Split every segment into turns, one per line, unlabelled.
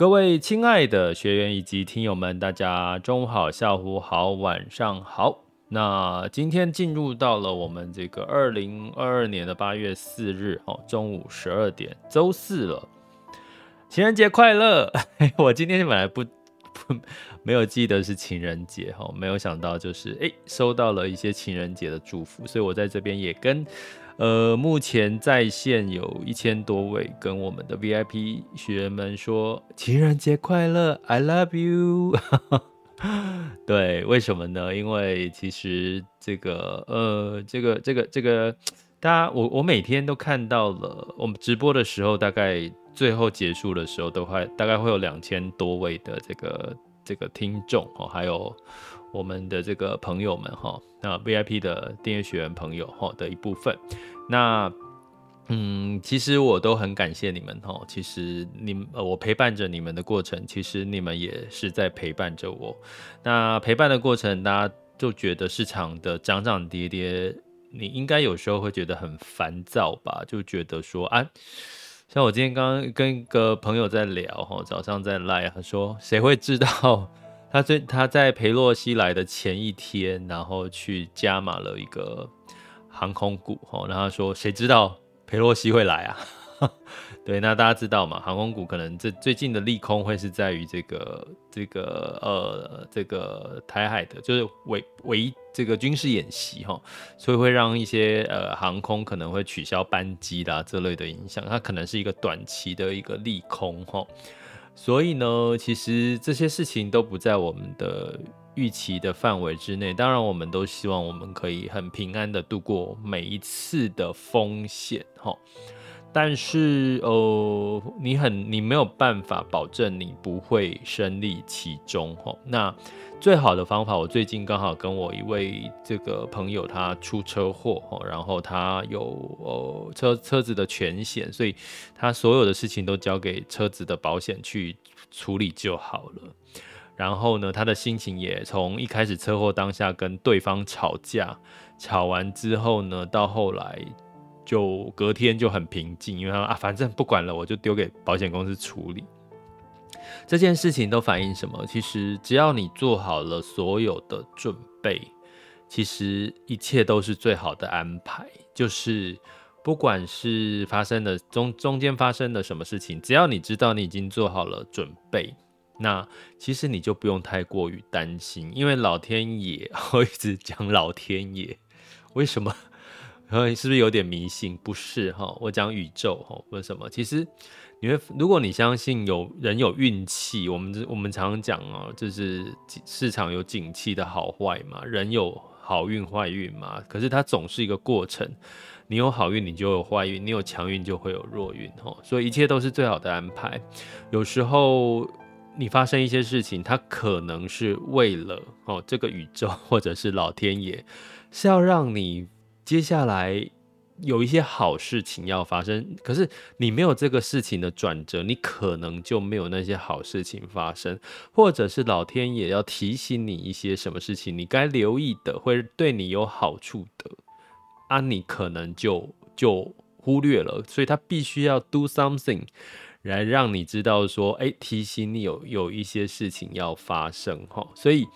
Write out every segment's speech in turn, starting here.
各位亲爱的学员以及听友们，大家中午好、下午好、晚上好。那今天进入到了我们这个二零二二年的八月四日哦，中午十二点，周四了。情人节快乐！我今天本来不不没有记得是情人节哈，没有想到就是诶收到了一些情人节的祝福，所以我在这边也跟。呃，目前在线有一千多位跟我们的 VIP 学员们说情人节快乐，I love you。对，为什么呢？因为其实这个呃，这个这个这个，大家我我每天都看到了，我们直播的时候，大概最后结束的时候，都会大概会有两千多位的这个这个听众哦，还有。我们的这个朋友们哈，那 VIP 的订阅学员朋友哈的一部分，那嗯，其实我都很感谢你们哈。其实你，我陪伴着你们的过程，其实你们也是在陪伴着我。那陪伴的过程，大家就觉得市场的涨涨跌跌，你应该有时候会觉得很烦躁吧？就觉得说啊，像我今天刚刚跟一个朋友在聊哈，早上在赖，他说谁会知道？他在他在裴洛西来的前一天，然后去加码了一个航空股，吼，然后说谁知道裴洛西会来啊？对，那大家知道嘛？航空股可能这最近的利空会是在于这个这个呃这个台海的，就是为为这个军事演习哈，所以会让一些呃航空可能会取消班机啦这类的影响，它可能是一个短期的一个利空哈。所以呢，其实这些事情都不在我们的预期的范围之内。当然，我们都希望我们可以很平安的度过每一次的风险，哈。但是，呃，你很，你没有办法保证你不会身历其中，哈。那。最好的方法，我最近刚好跟我一位这个朋友，他出车祸，然后他有呃车车子的全险，所以他所有的事情都交给车子的保险去处理就好了。然后呢，他的心情也从一开始车祸当下跟对方吵架，吵完之后呢，到后来就隔天就很平静，因为他说啊，反正不管了，我就丢给保险公司处理。这件事情都反映什么？其实只要你做好了所有的准备，其实一切都是最好的安排。就是不管是发生的中中间发生的什么事情，只要你知道你已经做好了准备，那其实你就不用太过于担心。因为老天爷，我一直讲老天爷，为什么？是不是有点迷信？不是哈，我讲宇宙哈，为什么？其实。因为如果你相信有人有运气，我们我们常常讲哦，就是市场有景气的好坏嘛，人有好运坏运嘛。可是它总是一个过程，你有好运，你就有坏运；你有强运，就会有弱运。吼，所以一切都是最好的安排。有时候你发生一些事情，它可能是为了哦，这个宇宙或者是老天爷是要让你接下来。有一些好事情要发生，可是你没有这个事情的转折，你可能就没有那些好事情发生，或者是老天爷要提醒你一些什么事情，你该留意的，会对你有好处的，啊，你可能就就忽略了，所以他必须要 do something 来让你知道说，哎，提醒你有有一些事情要发生哈，所以。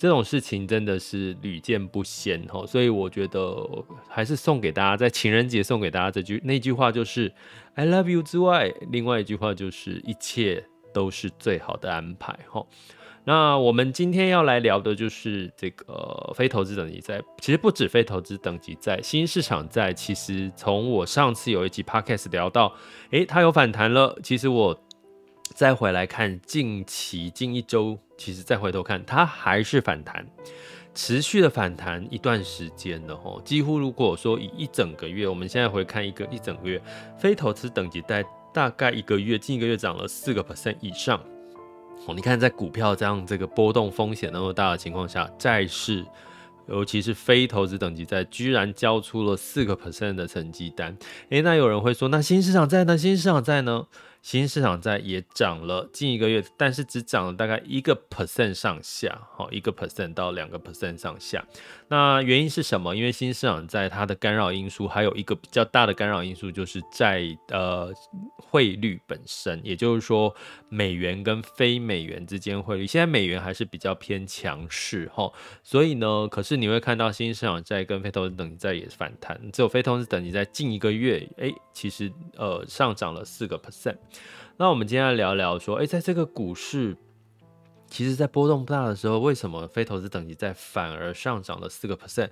这种事情真的是屡见不鲜哈，所以我觉得还是送给大家，在情人节送给大家这句那句话就是 “I love you” 之外，另外一句话就是一切都是最好的安排哈。那我们今天要来聊的就是这个非投资等级债，其实不止非投资等级债，新市场债其实从我上次有一集 podcast 聊到，诶，它有反弹了，其实我。再回来看近期近一周，其实再回头看，它还是反弹，持续的反弹一段时间的吼。几乎如果说以一整个月，我们现在回看一个一整个月，非投资等级在大概一个月近一个月涨了四个 percent 以上。哦，你看在股票这样这个波动风险那么大的情况下，债市尤其是非投资等级债居然交出了四个 percent 的成绩单。诶，那有人会说，那新市场在呢？新市场在呢？新市场债也涨了近一个月，但是只涨了大概一个 percent 上下，好，一个 percent 到两个 percent 上下。那原因是什么？因为新市场债它的干扰因素还有一个比较大的干扰因素，就是债呃汇率本身，也就是说美元跟非美元之间汇率，现在美元还是比较偏强势哈，所以呢，可是你会看到新市场债跟非投资等级债也反弹，只有非投资等级债近一个月，哎、其实呃上涨了四个 percent。那我们今天来聊聊说，哎，在这个股市，其实，在波动不大的时候，为什么非投资等级在反而上涨了四个 percent？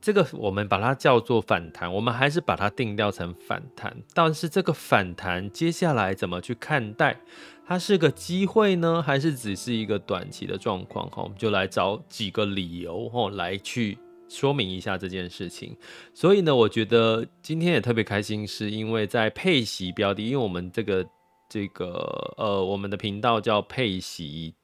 这个我们把它叫做反弹，我们还是把它定调成反弹。但是这个反弹接下来怎么去看待？它是个机会呢，还是只是一个短期的状况？哈，我们就来找几个理由，哈，来去。说明一下这件事情，所以呢，我觉得今天也特别开心，是因为在配息标的，因为我们这个这个呃，我们的频道叫配息，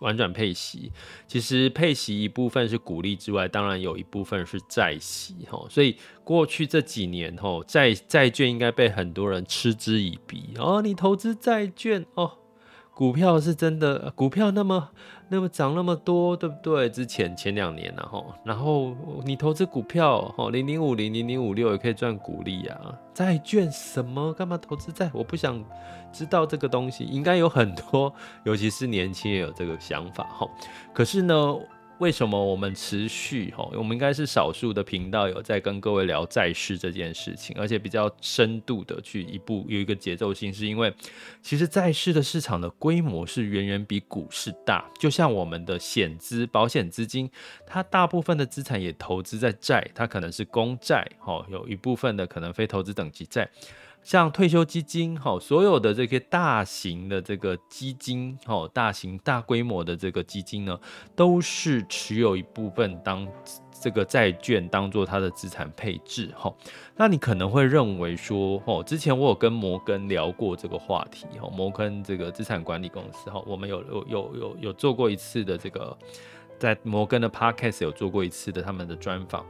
玩转配息，其实配息一部分是股利之外，当然有一部分是债息哈，所以过去这几年哈，债债券应该被很多人嗤之以鼻哦，你投资债券哦。股票是真的，股票那么那么涨那么多，对不对？之前前两年然后，然后你投资股票，零零五零零零五六也可以赚股利啊。债券什么？干嘛投资债？我不想知道这个东西。应该有很多，尤其是年轻也有这个想法哈。可是呢？为什么我们持续哈？我们应该是少数的频道有在跟各位聊债市这件事情，而且比较深度的去一步有一个节奏性，是因为其实债市的市场的规模是远远比股市大。就像我们的险资保险资金，它大部分的资产也投资在债，它可能是公债哈，有一部分的可能非投资等级债。像退休基金，哈，所有的这些大型的这个基金，哈，大型大规模的这个基金呢，都是持有一部分当这个债券当做它的资产配置，哈。那你可能会认为说，哦，之前我有跟摩根聊过这个话题，哈，摩根这个资产管理公司，哈，我们有有有有有做过一次的这个，在摩根的 Podcast 有做过一次的他们的专访，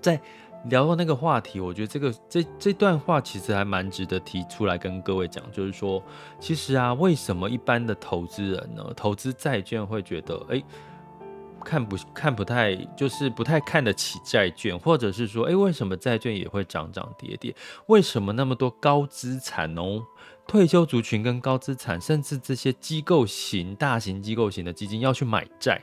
在。聊到那个话题，我觉得这个这这段话其实还蛮值得提出来跟各位讲，就是说，其实啊，为什么一般的投资人呢，投资债券会觉得，哎，看不看不太，就是不太看得起债券，或者是说，哎，为什么债券也会涨涨跌跌？为什么那么多高资产哦，退休族群跟高资产，甚至这些机构型、大型机构型的基金要去买债？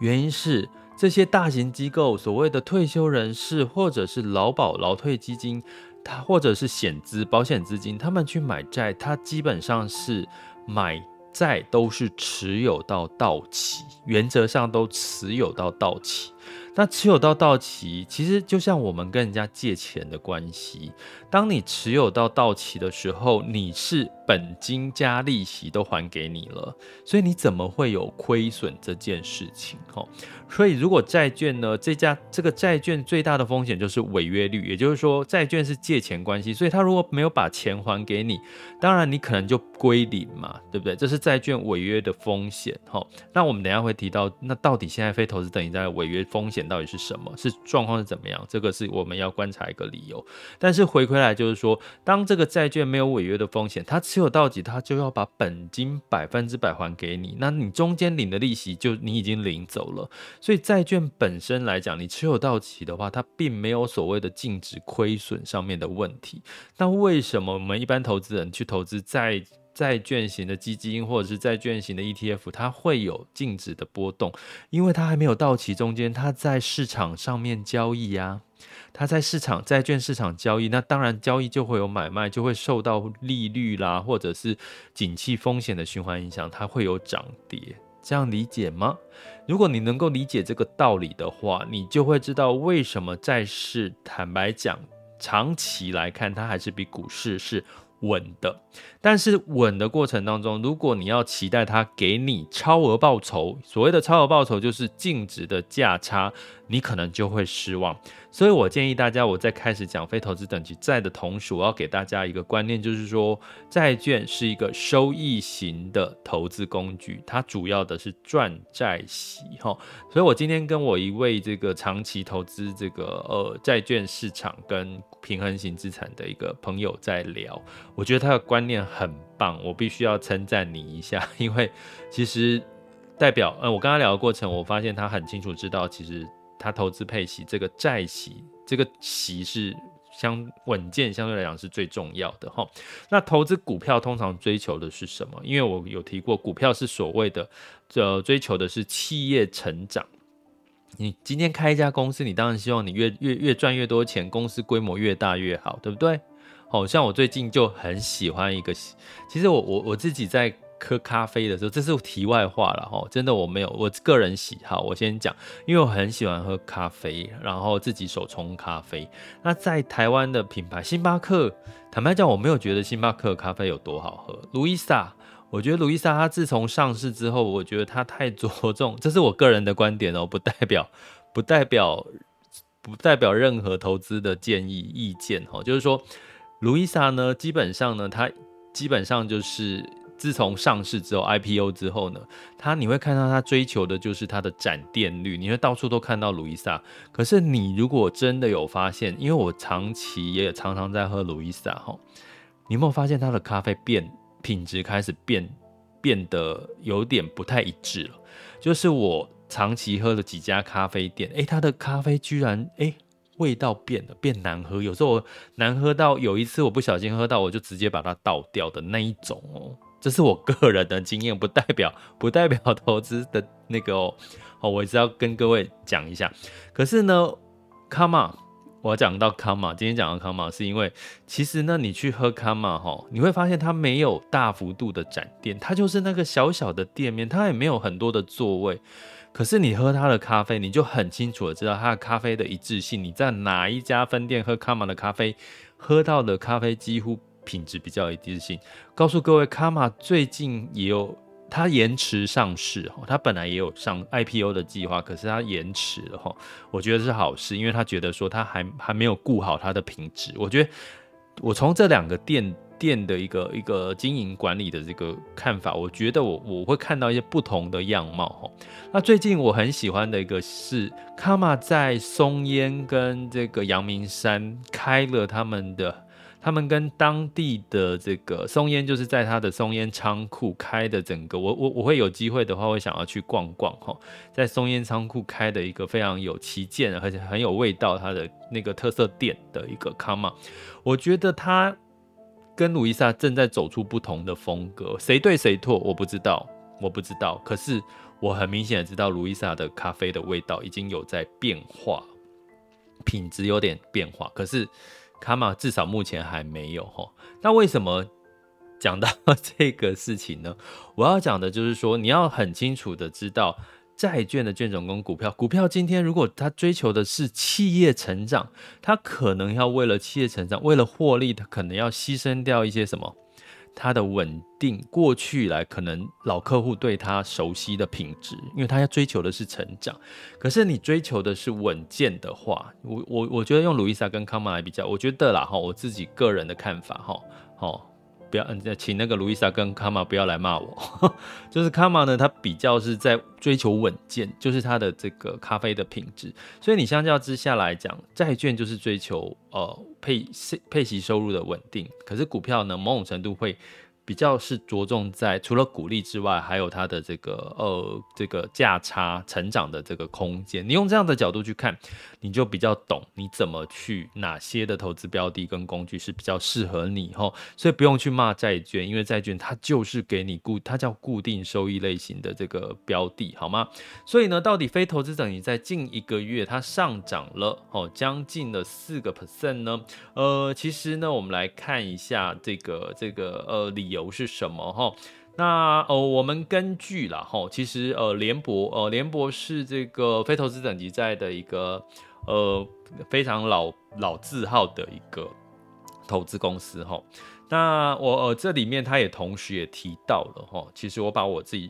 原因是。这些大型机构，所谓的退休人士，或者是劳保劳退基金，他或者是险资保险资金，他们去买债，他基本上是买债都是持有到到期，原则上都持有到到期。那持有到到期，其实就像我们跟人家借钱的关系。当你持有到到期的时候，你是本金加利息都还给你了，所以你怎么会有亏损这件事情？哈，所以如果债券呢，这家这个债券最大的风险就是违约率，也就是说债券是借钱关系，所以他如果没有把钱还给你，当然你可能就归零嘛，对不对？这是债券违约的风险。哈，那我们等下会提到，那到底现在非投资等级债违约风险？到底是什么？是状况是怎么样？这个是我们要观察一个理由。但是回归来就是说，当这个债券没有违约的风险，它有到期，它就要把本金百分之百还给你。那你中间领的利息就你已经领走了。所以债券本身来讲，你持有到期的话，它并没有所谓的净值亏损上面的问题。那为什么我们一般投资人去投资债债券型的基金或者是债券型的 ETF，它会有净值的波动，因为它还没有到期中间，它在市场上面交易呀、啊。它在市场债券市场交易，那当然交易就会有买卖，就会受到利率啦，或者是景气风险的循环影响，它会有涨跌。这样理解吗？如果你能够理解这个道理的话，你就会知道为什么债市，坦白讲，长期来看，它还是比股市是稳的。但是稳的过程当中，如果你要期待它给你超额报酬，所谓的超额报酬就是净值的价差，你可能就会失望。所以我建议大家，我在开始讲非投资等级债的同时，我要给大家一个观念，就是说债券是一个收益型的投资工具，它主要的是赚债息哈。所以我今天跟我一位这个长期投资这个呃债券市场跟平衡型资产的一个朋友在聊，我觉得他的观念很棒，我必须要称赞你一下，因为其实代表嗯我跟他聊的过程，我发现他很清楚知道其实。他投资配息，这个债息，这个息是相稳健，相对来讲是最重要的哈。那投资股票通常追求的是什么？因为我有提过，股票是所谓的，呃，追求的是企业成长。你今天开一家公司，你当然希望你越越越赚越多钱，公司规模越大越好，对不对？好像我最近就很喜欢一个，其实我我我自己在。喝咖啡的时候，这是题外话了哈。真的我没有我个人喜好，我先讲，因为我很喜欢喝咖啡，然后自己手冲咖啡。那在台湾的品牌星巴克，坦白讲，我没有觉得星巴克咖啡有多好喝。路易莎，我觉得路易莎它自从上市之后，我觉得它太着重，这是我个人的观点哦，不代表不代表不代表任何投资的建议意见哈。就是说，路易莎呢，基本上呢，它基本上就是。自从上市之后，IPO 之后呢，它你会看到它追求的就是它的展店率，你会到处都看到路易莎。可是你如果真的有发现，因为我长期也常常在喝路易莎哈，你有没有发现它的咖啡变品质开始变变得有点不太一致了？就是我长期喝了几家咖啡店，诶，它的咖啡居然诶味道变了，变难喝，有时候我难喝到有一次我不小心喝到，我就直接把它倒掉的那一种哦。这是我个人的经验，不代表 不代表投资的那个哦，哦，我是要跟各位讲一下。可是呢卡玛，我讲到卡玛，今天讲到卡玛，是因为其实呢，你去喝卡玛哈，你会发现它没有大幅度的展店，它就是那个小小的店面，它也没有很多的座位。可是你喝它的咖啡，你就很清楚的知道它的咖啡的一致性。你在哪一家分店喝卡玛的咖啡，喝到的咖啡几乎。品质比较一致性，告诉各位，卡玛最近也有它延迟上市哈，它本来也有上 IPO 的计划，可是它延迟了哈，我觉得是好事，因为他觉得说他还还没有顾好它的品质。我觉得我从这两个店店的一个一个经营管理的这个看法，我觉得我我会看到一些不同的样貌哈。那最近我很喜欢的一个是卡玛在松烟跟这个阳明山开了他们的。他们跟当地的这个松烟，就是在他的松烟仓库开的整个，我我我会有机会的话，会想要去逛逛哈，在松烟仓库开的一个非常有旗舰而且很有味道，它的那个特色店的一个卡玛，我觉得它跟路易莎正在走出不同的风格，谁对谁错我不知道，我不知道，可是我很明显的知道路易莎的咖啡的味道已经有在变化，品质有点变化，可是。卡玛至少目前还没有哈，那为什么讲到 这个事情呢？我要讲的就是说，你要很清楚的知道，债券的券种跟股票，股票今天如果它追求的是企业成长，它可能要为了企业成长，为了获利，它可能要牺牲掉一些什么。它的稳定，过去来可能老客户对他熟悉的品质，因为他要追求的是成长。可是你追求的是稳健的话，我我我觉得用路易莎跟康玛来比较，我觉得啦哈，我自己个人的看法哈，好。不要，嗯，请那个路易莎跟卡玛不要来骂我。就是卡玛呢，他比较是在追求稳健，就是他的这个咖啡的品质。所以你相较之下来讲，债券就是追求呃配息配息收入的稳定。可是股票呢，某种程度会比较是着重在除了股利之外，还有它的这个呃这个价差成长的这个空间。你用这样的角度去看，你就比较懂你怎么去哪些的投资标的跟工具是比较适合你哈。所以不用去骂债券，因为债券它就是给你固，它叫固定收益类型的这个标的，好吗？所以呢，到底非投资者你在近一个月它上涨了哦，将近了四个 percent 呢？呃，其实呢，我们来看一下这个这个呃理由。是什么哈？那呃，我们根据了哈，其实呃，联博呃，联博是这个非投资等级债的一个呃非常老老字号的一个投资公司哈。那我呃这里面他也同时也提到了哈，其实我把我自己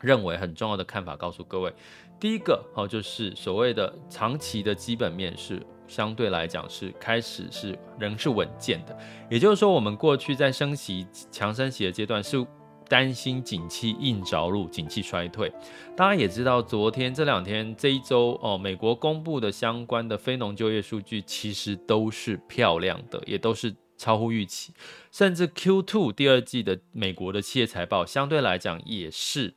认为很重要的看法告诉各位。第一个哦，就是所谓的长期的基本面是。相对来讲是开始是仍是稳健的，也就是说，我们过去在升息强升息的阶段是担心景气硬着陆，景气衰退。大家也知道，昨天这两天这一周哦，美国公布的相关的非农就业数据其实都是漂亮的，也都是超乎预期，甚至 Q2 第二季的美国的企业财报相对来讲也是。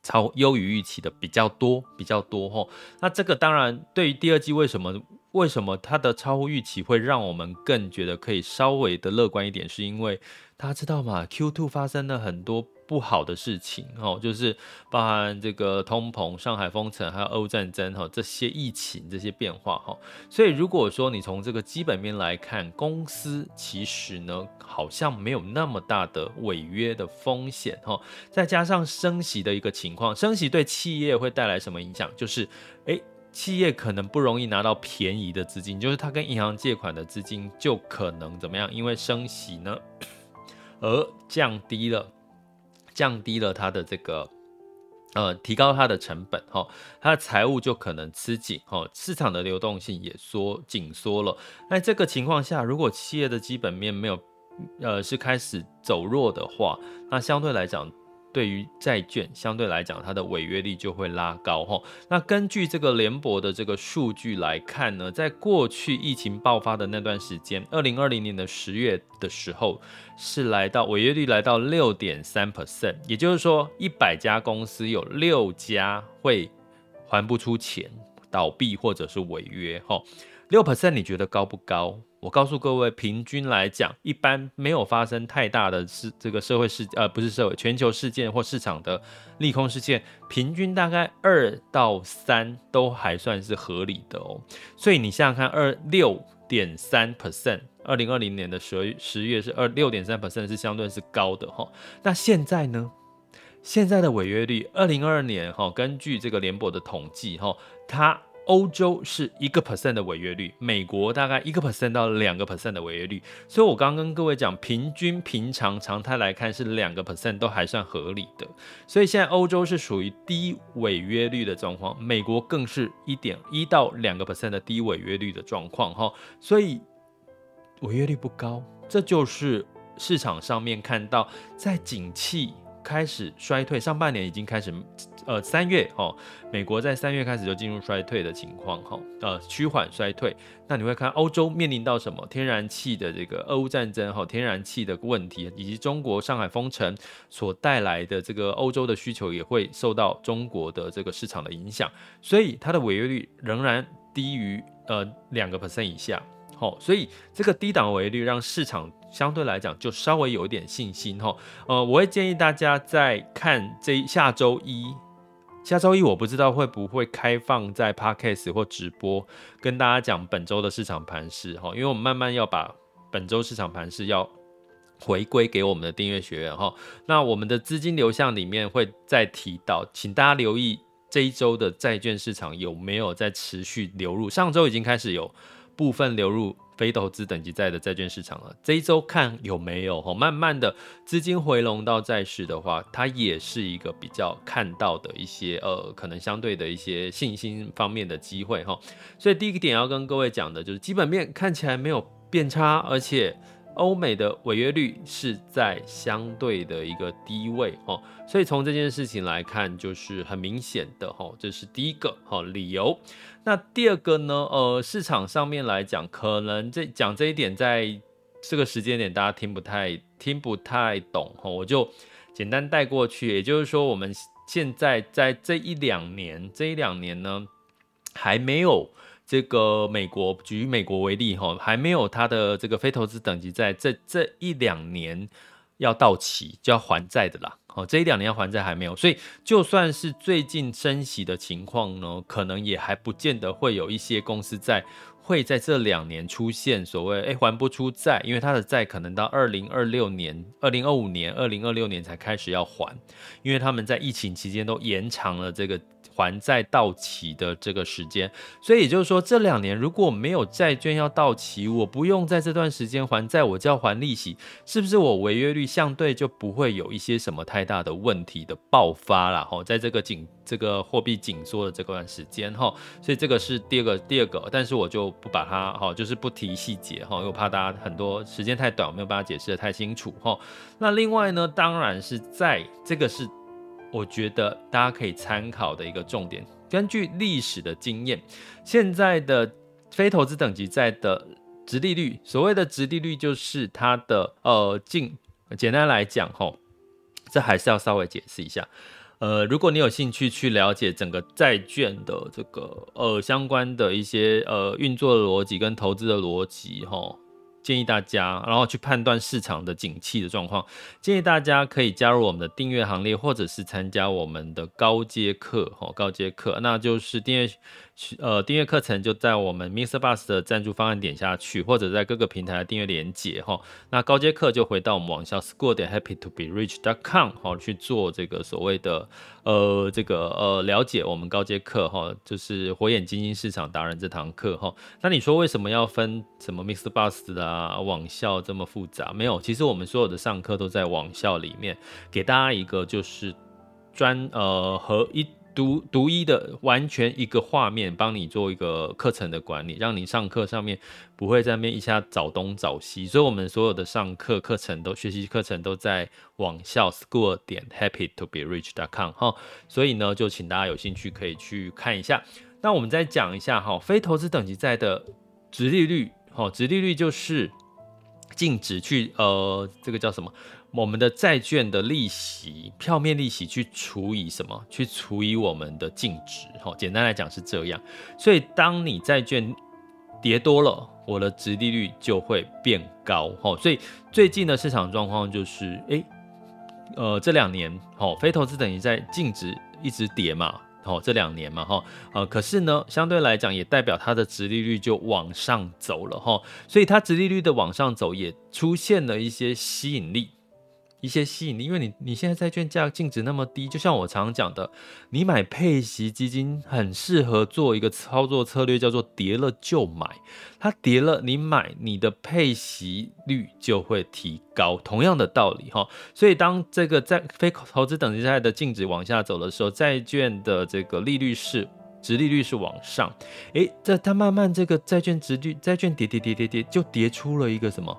超优于预期的比较多，比较多吼。那这个当然对于第二季为什么为什么它的超乎预期会让我们更觉得可以稍微的乐观一点，是因为大家知道吗？Q2 发生了很多。不好的事情哦，就是包含这个通膨、上海封城，还有俄乌战争哈，这些疫情这些变化哈。所以如果说你从这个基本面来看，公司其实呢好像没有那么大的违约的风险哈。再加上升息的一个情况，升息对企业会带来什么影响？就是诶，企业可能不容易拿到便宜的资金，就是他跟银行借款的资金就可能怎么样？因为升息呢 而降低了。降低了它的这个，呃，提高它的成本，哈，它的财务就可能吃紧，哈，市场的流动性也缩紧缩了。那这个情况下，如果企业的基本面没有，呃，是开始走弱的话，那相对来讲。对于债券相对来讲，它的违约率就会拉高哈。那根据这个联博的这个数据来看呢，在过去疫情爆发的那段时间，二零二零年的十月的时候，是来到违约率来到六点三 percent，也就是说，一百家公司有六家会还不出钱，倒闭或者是违约哈。六 percent 你觉得高不高？我告诉各位，平均来讲，一般没有发生太大的事，这个社会事呃不是社会全球事件或市场的利空事件，平均大概二到三都还算是合理的哦。所以你想想看，二六点三 percent，二零二零年的十月十月是二六点三 percent 是相对是高的哈。那现在呢？现在的违约率，二零二二年哈，根据这个联博的统计哈，它。欧洲是一个 percent 的违约率，美国大概一个 percent 到两个 percent 的违约率，所以我刚刚跟各位讲，平均平常常态来看是两个 percent 都还算合理的，所以现在欧洲是属于低违约率的状况，美国更是一点一到两个 percent 的低违约率的状况哈，所以违约率不高，这就是市场上面看到在景气开始衰退，上半年已经开始。呃，三月哈，美国在三月开始就进入衰退的情况哈，呃，趋缓衰退。那你会看欧洲面临到什么？天然气的这个俄乌战争哈，天然气的问题，以及中国上海封城所带来的这个欧洲的需求也会受到中国的这个市场的影响，所以它的违约率仍然低于呃两个 percent 以下。好，所以这个低档违约率让市场相对来讲就稍微有一点信心哈。呃，我会建议大家在看这下周一。下周一我不知道会不会开放在 Podcast 或直播跟大家讲本周的市场盘势哈，因为我们慢慢要把本周市场盘势要回归给我们的订阅学员哈。那我们的资金流向里面会再提到，请大家留意这一周的债券市场有没有在持续流入，上周已经开始有部分流入。非投资等级债的债券市场了，这一周看有没有哈，慢慢的资金回笼到债市的话，它也是一个比较看到的一些呃，可能相对的一些信心方面的机会哈。所以第一个点要跟各位讲的就是基本面看起来没有变差，而且。欧美的违约率是在相对的一个低位哦，所以从这件事情来看，就是很明显的哈，这是第一个哈理由。那第二个呢？呃，市场上面来讲，可能这讲这一点在这个时间点大家听不太听不太懂哈，我就简单带过去。也就是说，我们现在在这一两年，这一两年呢，还没有这个美国，举美国为例哈，还没有它的这个非投资等级债这这一两年要到期就要还债的啦。哦，这一两年要还债还没有，所以就算是最近升息的情况呢，可能也还不见得会有一些公司在会在这两年出现所谓诶还不出债，因为它的债可能到二零二六年、二零二五年、二零二六年才开始要还，因为他们在疫情期间都延长了这个。还债到期的这个时间，所以也就是说，这两年如果没有债券要到期，我不用在这段时间还债，我就要还利息，是不是我违约率相对就不会有一些什么太大的问题的爆发了？哈，在这个紧这个货币紧缩的这段时间哈，所以这个是第二个第二个，但是我就不把它哈，就是不提细节哈，因为我怕大家很多时间太短，我没有办法解释得太清楚哈。那另外呢，当然是在这个是。我觉得大家可以参考的一个重点，根据历史的经验，现在的非投资等级债的殖利率，所谓的殖利率就是它的呃净，简单来讲吼，这还是要稍微解释一下。呃，如果你有兴趣去了解整个债券的这个呃相关的一些呃运作的逻辑跟投资的逻辑吼。建议大家，然后去判断市场的景气的状况。建议大家可以加入我们的订阅行列，或者是参加我们的高阶课，哦，高阶课，那就是订阅。呃，订阅课程就在我们 Mr. Bus 的赞助方案点下去，或者在各个平台的订阅连结哈。那高阶课就回到我们网校 school 点 Happy To Be Rich. dot com 哈，去做这个所谓的呃这个呃了解我们高阶课哈，就是火眼金睛市场达人这堂课哈。那你说为什么要分什么 Mr. Bus 的啊啊网校这么复杂？没有，其实我们所有的上课都在网校里面，给大家一个就是专呃和一。独独一的完全一个画面，帮你做一个课程的管理，让你上课上面不会在那边一下找东找西。所以，我们所有的上课课程都学习课程都在网校 school 点 happy to be rich dot com 哈。所以呢，就请大家有兴趣可以去看一下。那我们再讲一下哈，非投资等级债的殖利率，哦，殖利率就是净值去呃，这个叫什么？我们的债券的利息，票面利息去除以什么？去除以我们的净值。好，简单来讲是这样。所以，当你债券跌多了，我的殖利率就会变高。哦，所以最近的市场状况就是，诶，呃，这两年，哦，非投资等于在净值一直跌嘛。哦，这两年嘛，哈，呃，可是呢，相对来讲也代表它的殖利率就往上走了，哈。所以它殖利率的往上走，也出现了一些吸引力。一些吸引力，因为你你现在债券价净值那么低，就像我常讲的，你买配息基金很适合做一个操作策略，叫做跌了就买。它跌了，你买，你的配息率就会提高。同样的道理哈，所以当这个在非投资等级债的净值往下走的时候，债券的这个利率是殖利率是往上，诶，这它慢慢这个债券殖率债券跌跌跌跌跌，就跌出了一个什么？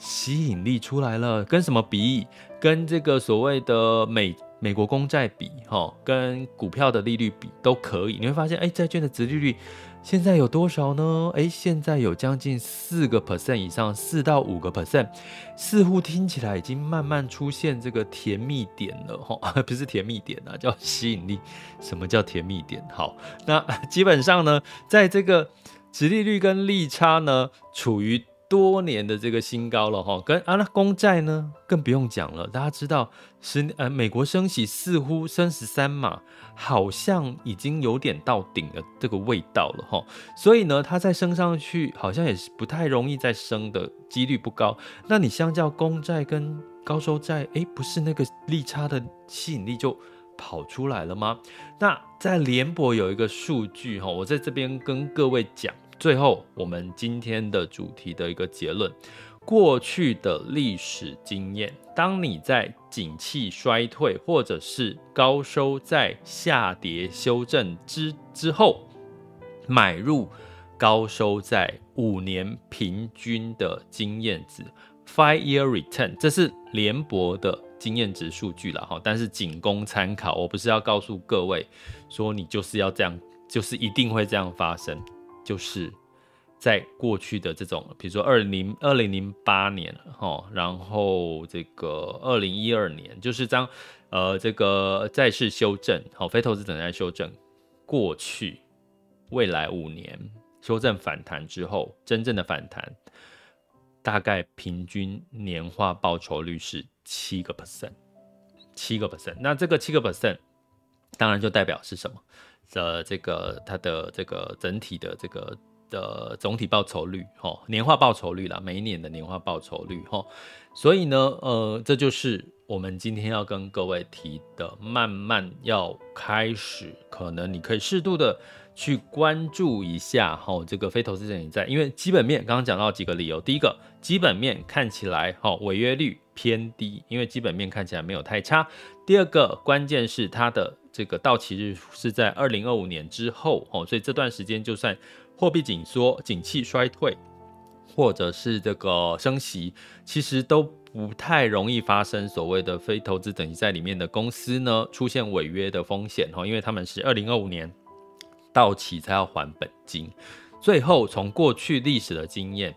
吸引力出来了，跟什么比？跟这个所谓的美美国公债比，哈，跟股票的利率比都可以。你会发现，哎，债券的殖利率现在有多少呢？哎，现在有将近四个 percent 以上，四到五个 percent，似乎听起来已经慢慢出现这个甜蜜点了，哈，不是甜蜜点啊，叫吸引力。什么叫甜蜜点？好，那基本上呢，在这个殖利率跟利差呢，处于。多年的这个新高了哈，跟啊那公债呢更不用讲了。大家知道十呃美国升息似乎升十三码，好像已经有点到顶的这个味道了哈。所以呢，它再升上去好像也是不太容易再升的几率不高。那你相较公债跟高收债，诶，不是那个利差的吸引力就跑出来了吗？那在联博有一个数据哈，我在这边跟各位讲。最后，我们今天的主题的一个结论：过去的历史经验，当你在景气衰退或者是高收债下跌修正之之后，买入高收债五年平均的经验值 （five-year return），这是联博的经验值数据了哈，但是仅供参考。我不是要告诉各位说你就是要这样，就是一定会这样发生。就是在过去的这种，比如说二零二零零八年哈，然后这个二零一二年，就是将呃这个债市修正，好，非投资等待修正过去未来五年修正反弹之后，真正的反弹大概平均年化报酬率是七个 percent，七个 percent，那这个七个 percent 当然就代表是什么？的，这个它的这个整体的这个的总体报酬率，哈，年化报酬率啦，每一年的年化报酬率，哈，所以呢，呃，这就是我们今天要跟各位提的，慢慢要开始，可能你可以适度的去关注一下，哈，这个非投资等级债，因为基本面刚刚讲到几个理由，第一个，基本面看起来，哈，违约率偏低，因为基本面看起来没有太差，第二个，关键是它的。这个到期日是在二零二五年之后哦，所以这段时间就算货币紧缩、景气衰退，或者是这个升息，其实都不太容易发生所谓的非投资等级债里面的公司呢出现违约的风险哦，因为他们是二零二五年到期才要还本金。最后，从过去历史的经验，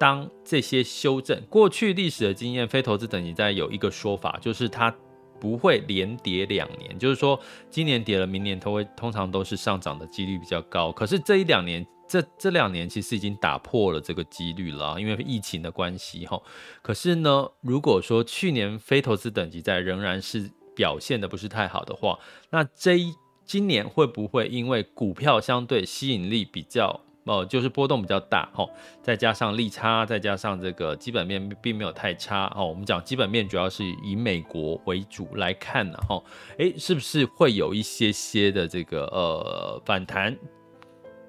当这些修正过去历史的经验，非投资等级债有一个说法，就是它。不会连跌两年，就是说今年跌了，明年都会通常都是上涨的几率比较高。可是这一两年，这这两年其实已经打破了这个几率了，因为疫情的关系哈。可是呢，如果说去年非投资等级债仍然是表现的不是太好的话，那这一今年会不会因为股票相对吸引力比较？哦，就是波动比较大，哦，再加上利差，再加上这个基本面并没有太差，哦，我们讲基本面主要是以美国为主来看呢，吼，诶，是不是会有一些些的这个呃反弹？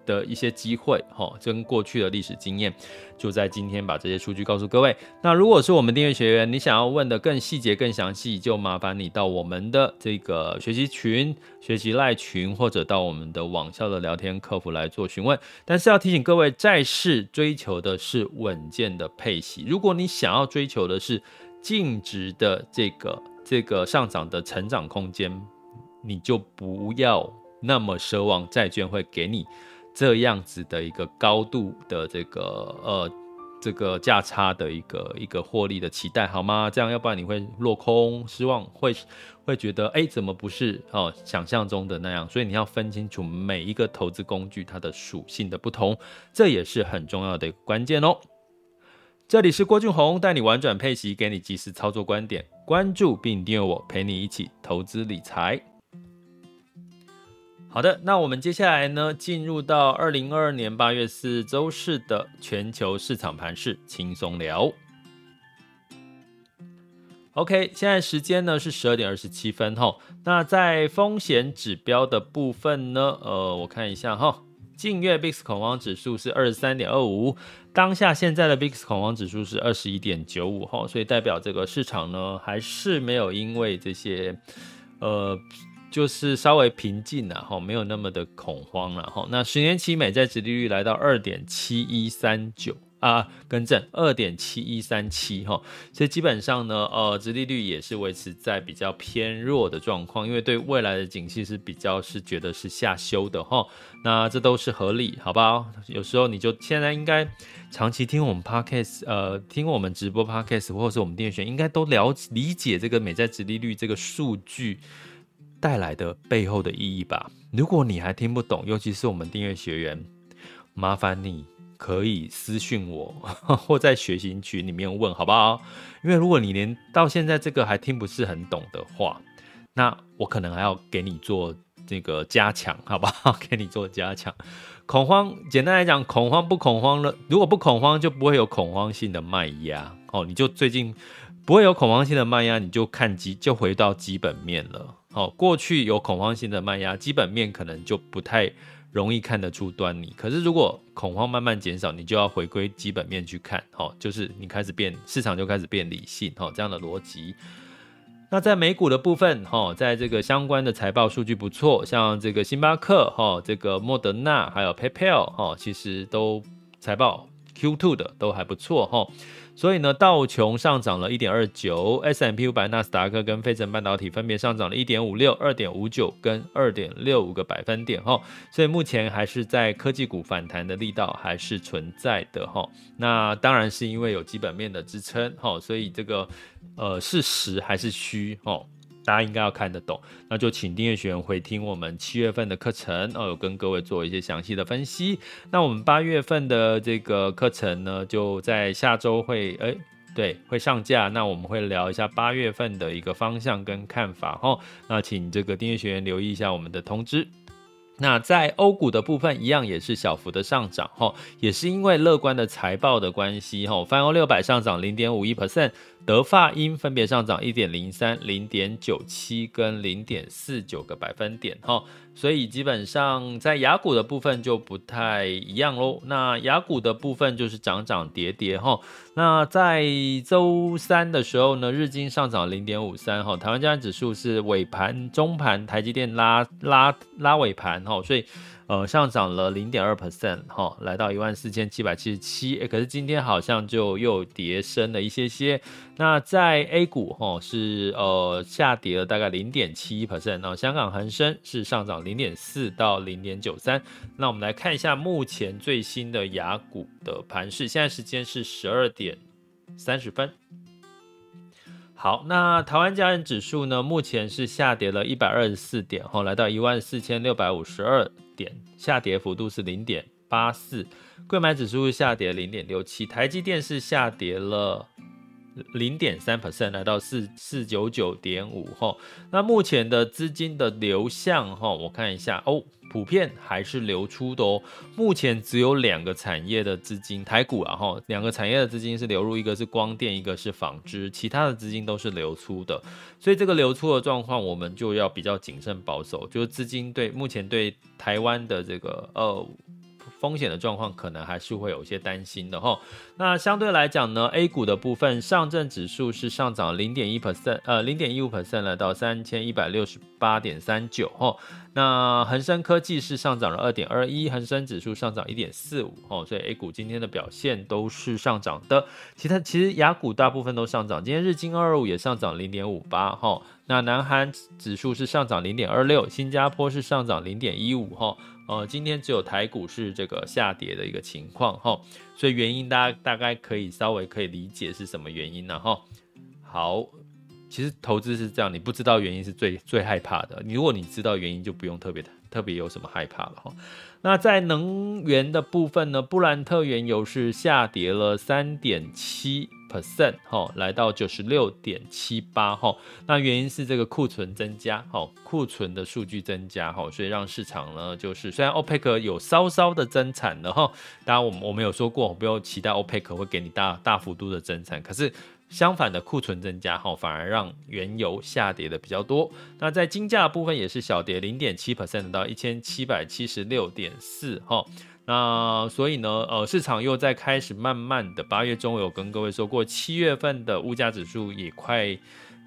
的一些机会，哈，跟过去的历史经验，就在今天把这些数据告诉各位。那如果是我们订阅学员，你想要问的更细节、更详细，就麻烦你到我们的这个学习群、学习赖群，或者到我们的网校的聊天客服来做询问。但是要提醒各位，债市追求的是稳健的配息。如果你想要追求的是净值的这个这个上涨的成长空间，你就不要那么奢望债券会给你。这样子的一个高度的这个呃这个价差的一个一个获利的期待好吗？这样要不然你会落空失望，会会觉得哎怎么不是哦想象中的那样？所以你要分清楚每一个投资工具它的属性的不同，这也是很重要的一个关键哦。这里是郭俊宏带你玩转配息，给你及时操作观点，关注并订阅我，陪你一起投资理财。好的，那我们接下来呢，进入到二零二二年八月四日周四的全球市场盘势轻松聊。OK，现在时间呢是十二点二十七分哈。那在风险指标的部分呢，呃，我看一下哈，近月 VIX 恐慌指数是二十三点二五，当下现在的 VIX 恐慌指数是二十一点九五哈，所以代表这个市场呢还是没有因为这些呃。就是稍微平静了哈，没有那么的恐慌了哈。那十年期美债殖利率来到二点七一三九啊，更正二点七一三七哈，所以基本上呢，呃，殖利率也是维持在比较偏弱的状况，因为对未来的景气是比较是觉得是下修的哈。那这都是合理，好不好？有时候你就现在应该长期听我们 podcast，呃，听我们直播 podcast，或者是我们订阅学员，应该都了理解这个美债殖利率这个数据。带来的背后的意义吧。如果你还听不懂，尤其是我们订阅学员，麻烦你可以私信我，或在学习群里面问，好不好？因为如果你连到现在这个还听不是很懂的话，那我可能还要给你做这个加强，好不好？给你做加强。恐慌，简单来讲，恐慌不恐慌了？如果不恐慌，就不会有恐慌性的卖压。哦，你就最近不会有恐慌性的卖压，你就看基，就回到基本面了。哦，过去有恐慌性的卖压，基本面可能就不太容易看得出端倪。可是如果恐慌慢慢减少，你就要回归基本面去看，哦，就是你开始变，市场就开始变理性，哦，这样的逻辑。那在美股的部分，哈，在这个相关的财报数据不错，像这个星巴克，哈，这个莫德纳，还有 PayPal，哈，其实都财报 Q2 的都还不错哈。所以呢，道琼上涨了一点二九，S M P 五百、纳斯达克跟费城半导体分别上涨了一点五六、二点五九跟二点六五个百分点哈。所以目前还是在科技股反弹的力道还是存在的哈。那当然是因为有基本面的支撑哈，所以这个呃是实还是虚哦？大家应该要看得懂，那就请订阅学员回听我们七月份的课程哦，有跟各位做一些详细的分析。那我们八月份的这个课程呢，就在下周会，哎，对，会上架。那我们会聊一下八月份的一个方向跟看法哦。那请这个订阅学员留意一下我们的通知。那在欧股的部分，一样也是小幅的上涨，哈，也是因为乐观的财报的关系，哈，泛欧六百上涨零点五一 percent，德法英分别上涨一点零三、零点九七跟零点四九个百分点，哈。所以基本上在雅股的部分就不太一样喽。那雅股的部分就是涨涨跌跌哈。那在周三的时候呢，日经上涨零点五三哈，台湾加权指数是尾盘中盘，台积电拉拉拉尾盘哈，所以。呃，上涨了零点二 percent 哈，来到一万四千七百七十七。可是今天好像就又跌深了一些些。那在 A 股哈是呃下跌了大概零点七一 percent。那香港恒生是上涨零点四到零点九三。那我们来看一下目前最新的雅股的盘势，现在时间是十二点三十分。好，那台湾加权指数呢，目前是下跌了一百二十四点，哈，来到一万四千六百五十二点，下跌幅度是零点八四。柜买指数下跌零点六七，台积电是下跌了零点三 percent，来到四四九九点五，哈。那目前的资金的流向，哈，我看一下哦。普遍还是流出的哦。目前只有两个产业的资金，台股啊哈，两个产业的资金是流入，一个是光电，一个是纺织，其他的资金都是流出的。所以这个流出的状况，我们就要比较谨慎保守，就是资金对目前对台湾的这个呃。风险的状况可能还是会有一些担心的哈。那相对来讲呢，A 股的部分，上证指数是上涨零点一 percent，呃，零点一五 percent 来到三千一百六十八点三九哈。那恒生科技是上涨了二点二一，恒生指数上涨一点四五哈。所以 A 股今天的表现都是上涨的。其他其实雅股大部分都上涨，今天日经二二五也上涨零点五八哈。那南韩指数是上涨零点二六，新加坡是上涨零点一五哈。呃，今天只有台股是这个下跌的一个情况哈，所以原因大家大概可以稍微可以理解是什么原因呢哈。好，其实投资是这样，你不知道原因是最最害怕的，你如果你知道原因，就不用特别特别有什么害怕了哈。那在能源的部分呢，布兰特原油是下跌了三点七。Percent 哈，来到九十六点七八哈，那原因是这个库存增加哈，库存的数据增加哈，所以让市场呢就是虽然 OPEC 有稍稍的增产了哈，当然我们我们有说过不要期待 OPEC 会给你大大幅度的增产，可是相反的库存增加哈，反而让原油下跌的比较多。那在金价部分也是小跌零点七 percent 到一千七百七十六点四哈。那所以呢，呃，市场又在开始慢慢的，八月中有跟各位说过，七月份的物价指数也快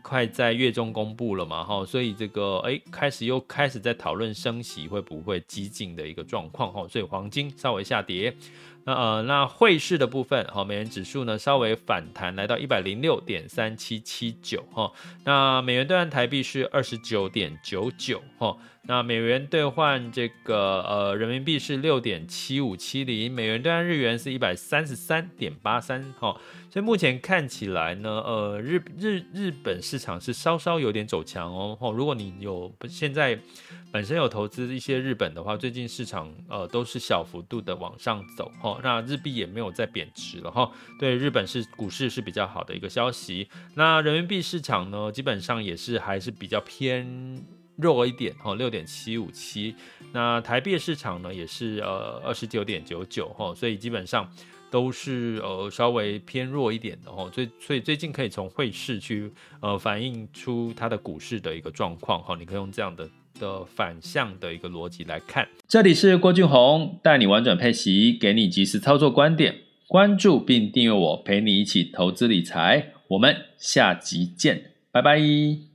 快在月中公布了嘛，哈，所以这个哎，开始又开始在讨论升息会不会激进的一个状况，哈，所以黄金稍微下跌。那呃，那汇市的部分，哈，美元指数呢稍微反弹，来到一百零六点三七七九，哈，那美元兑换台币是二十九点九九，哈。那美元兑换这个呃人民币是六点七五七零，美元兑换日元是一百三十三点八三，哈，所以目前看起来呢，呃日日日本市场是稍稍有点走强哦，哈，如果你有现在本身有投资一些日本的话，最近市场呃都是小幅度的往上走，哈，那日币也没有再贬值了，哈，对日本是股市是比较好的一个消息，那人民币市场呢，基本上也是还是比较偏。弱一点哈，六点七五七。那台币市场呢，也是呃二十九点九九哈，所以基本上都是呃稍微偏弱一点的哈。所以所以最近可以从汇市去呃反映出它的股市的一个状况哈。你可以用这样的的反向的一个逻辑来看。这里是郭俊宏带你玩转配息，给你即时操作观点。关注并订阅我，陪你一起投资理财。我们下集见，拜拜。